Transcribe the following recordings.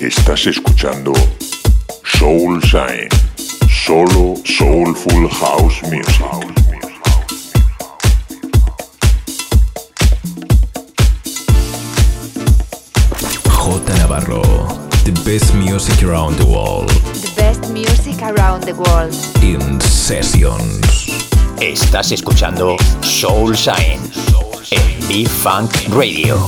Estás escuchando Soul Shine, solo Soulful House Music. J Navarro, the best music around the world. The best music around the world. In sessions. Estás escuchando Soul Shine en B-Funk Radio.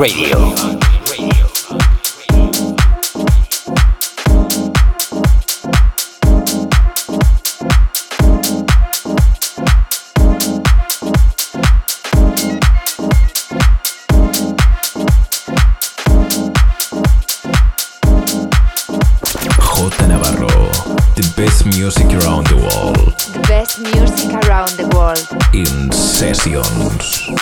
Radio. J Navarro, the best music around the world The best music around the world. in sessions.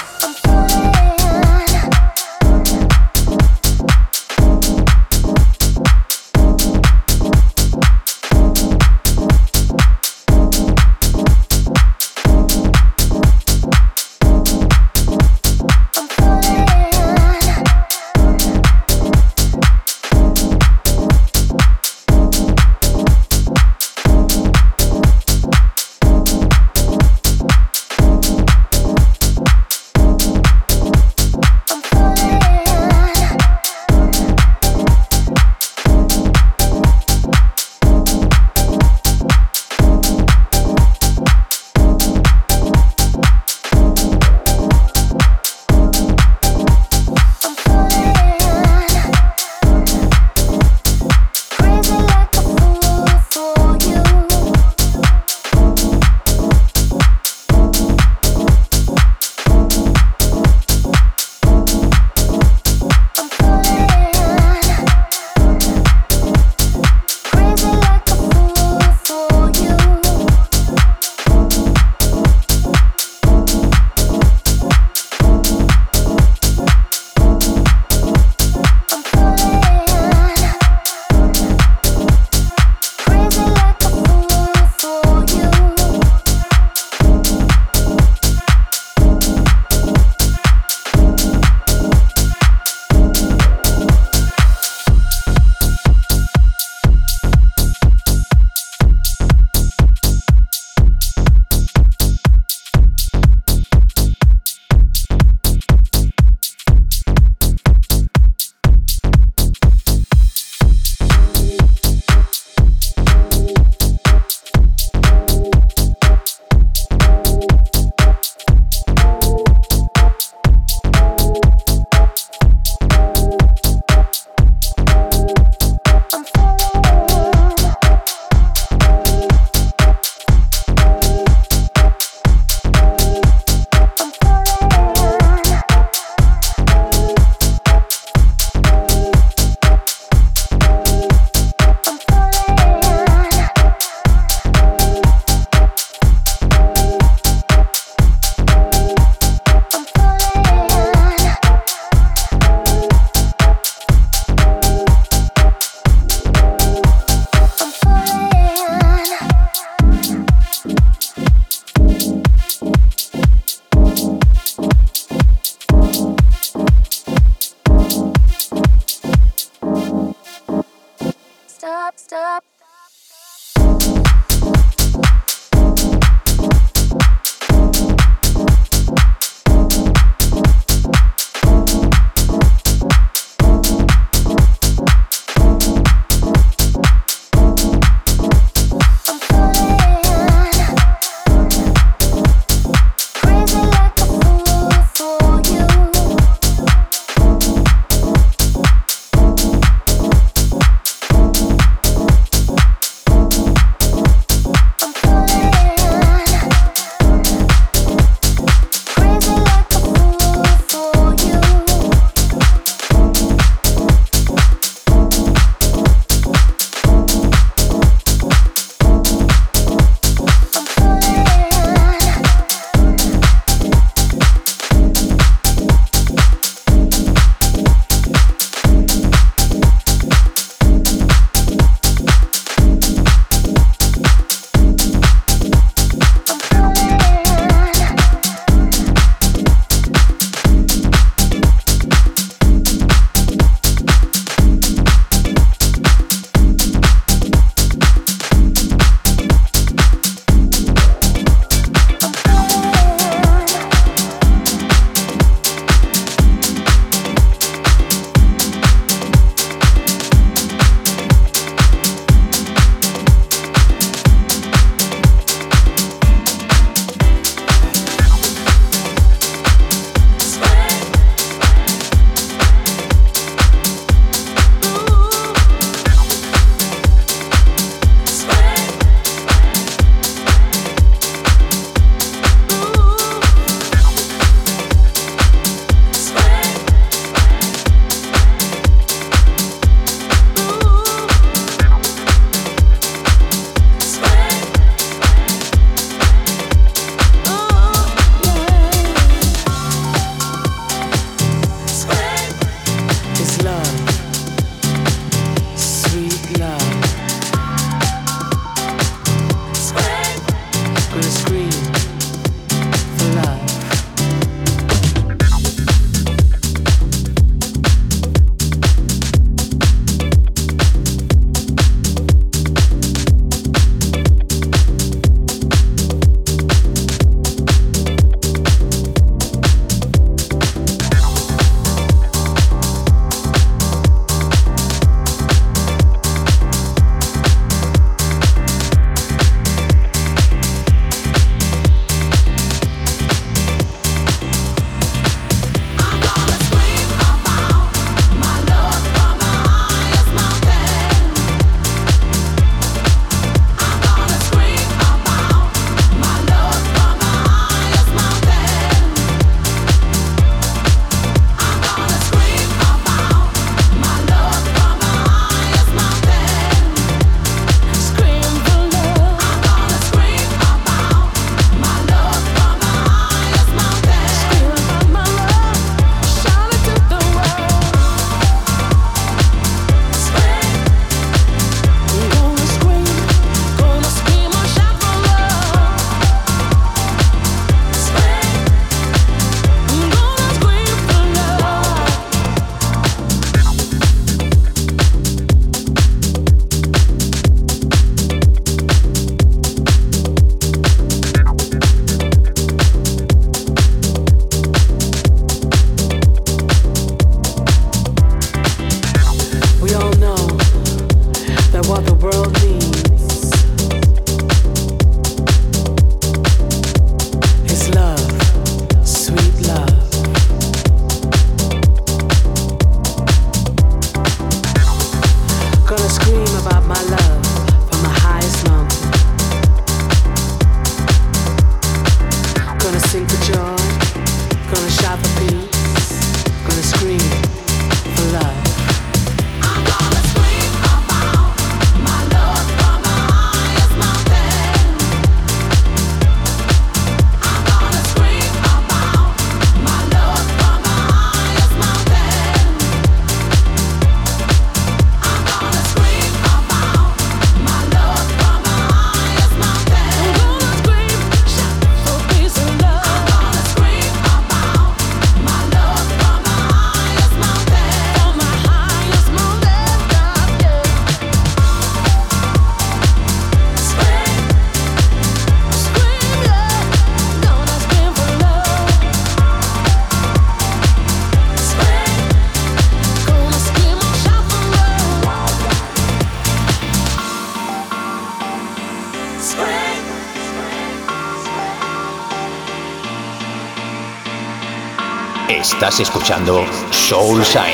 Estás escuchando Soul Shine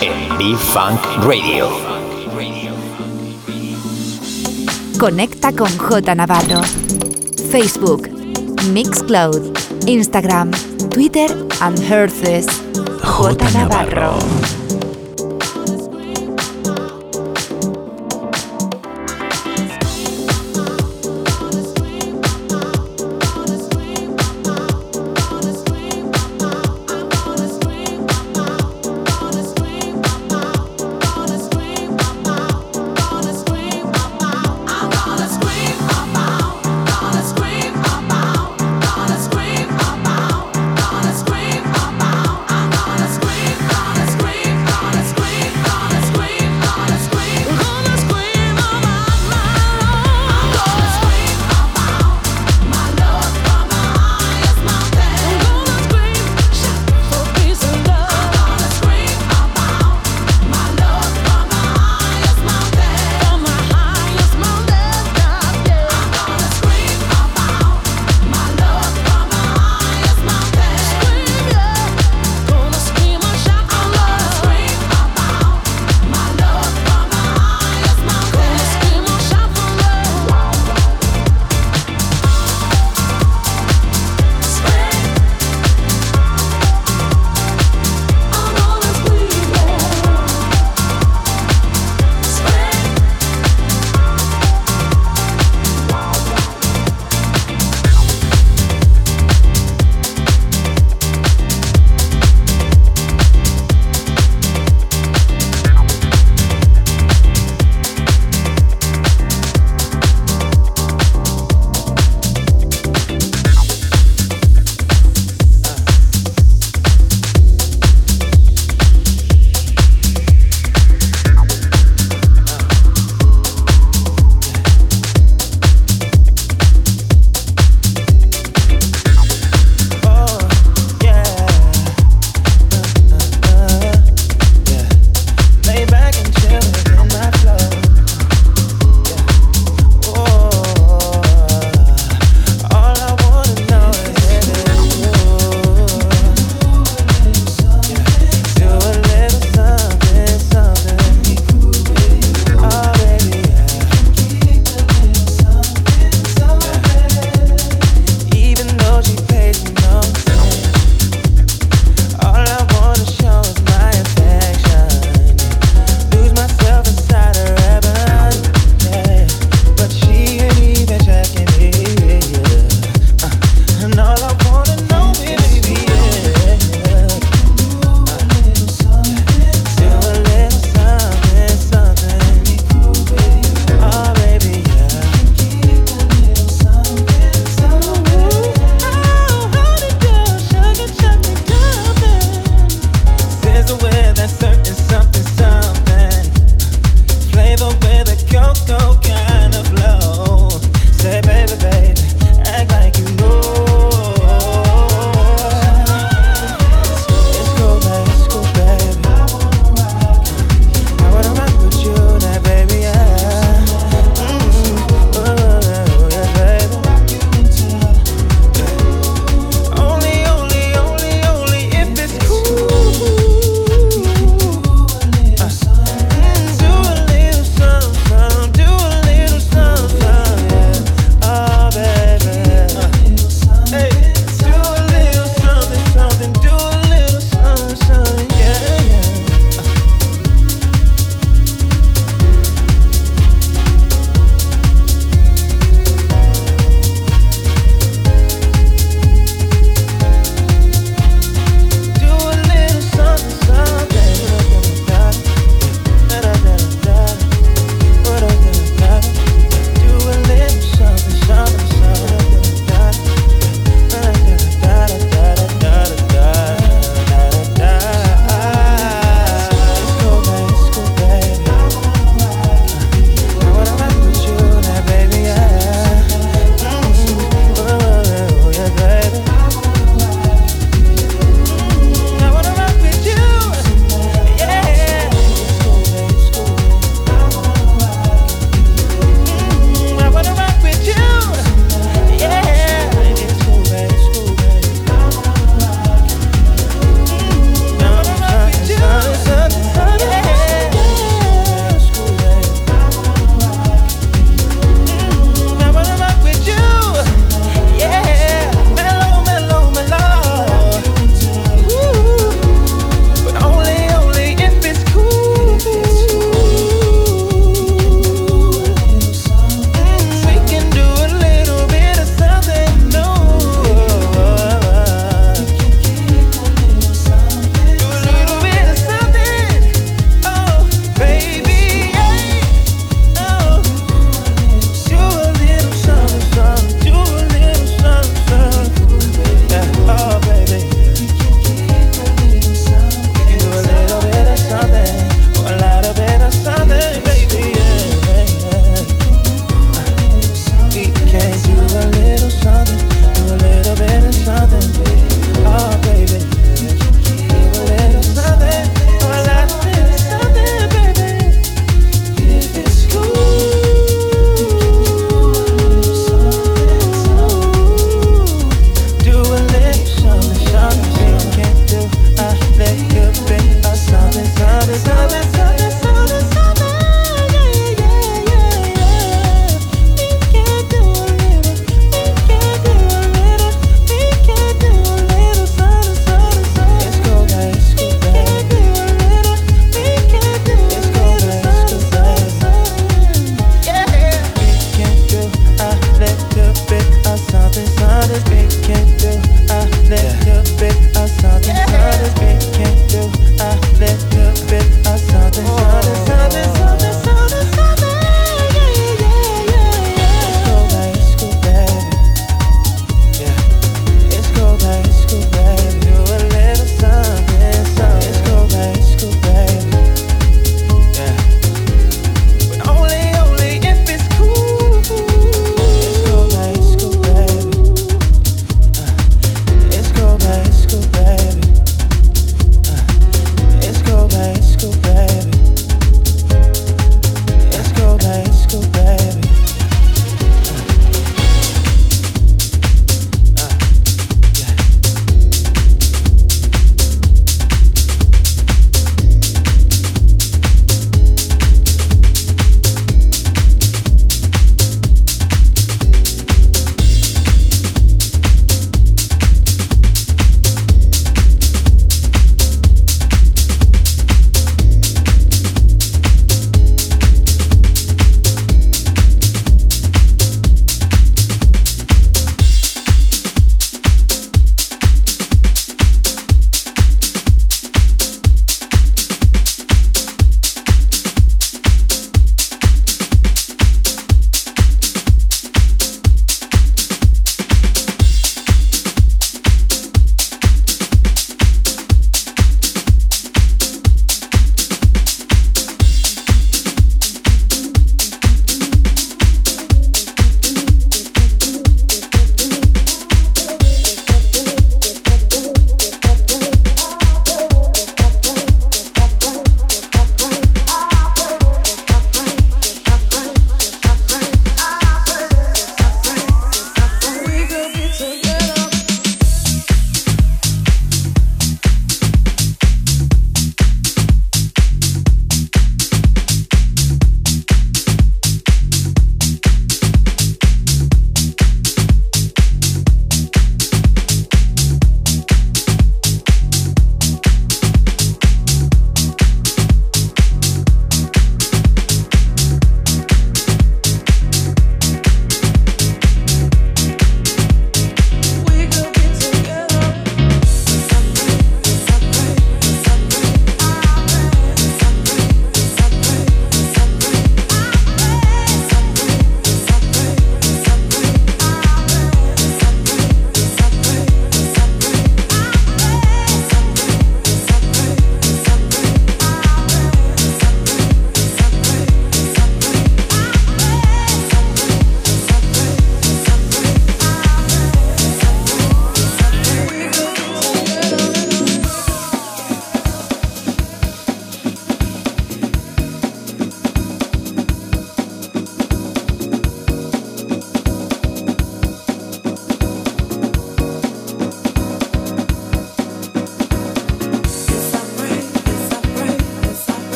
en B-Funk Radio. Conecta con J Navarro. Facebook, Mixcloud, Instagram, Twitter and Herces. J Navarro.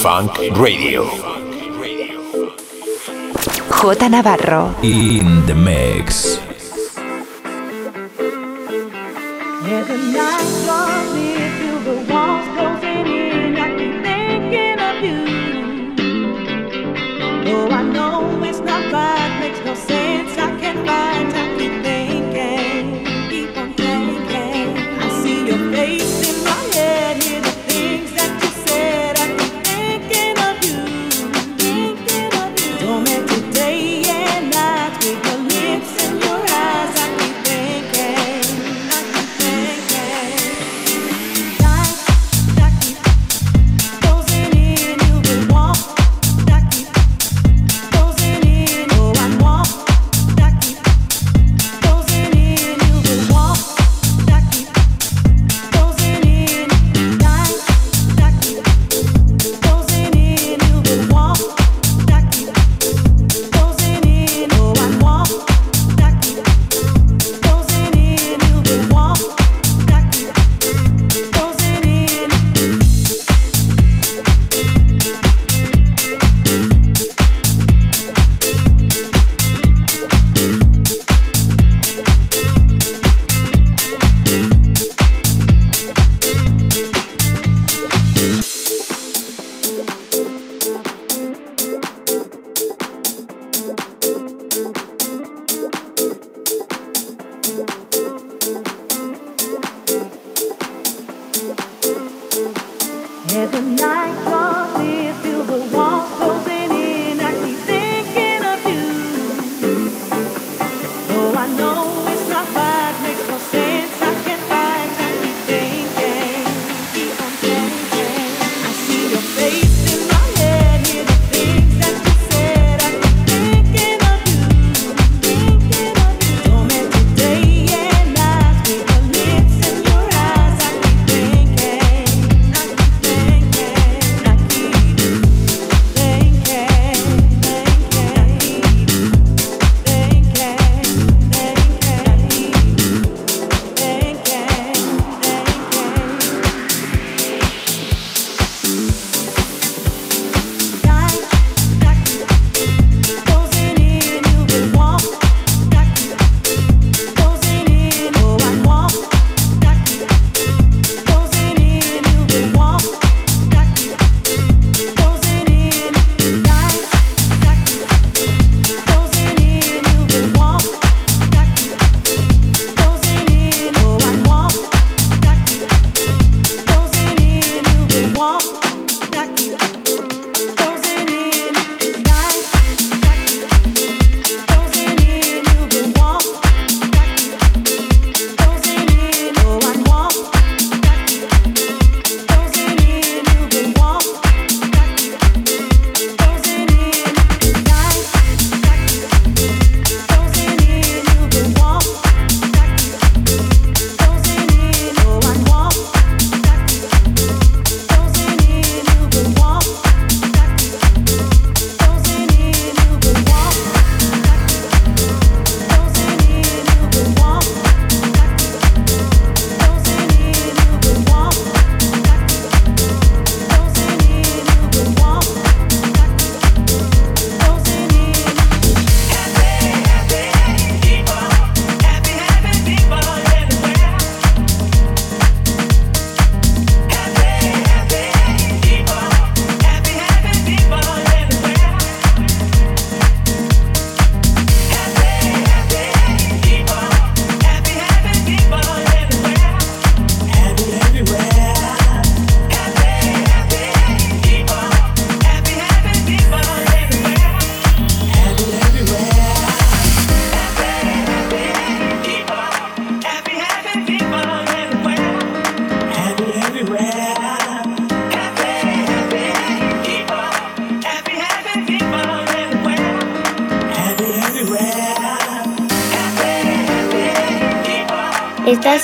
En B-Funk Radio. J Navarro. In the mix.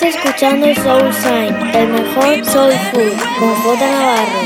Escuchando Soul Sign, el mejor soul food, con J Navarro.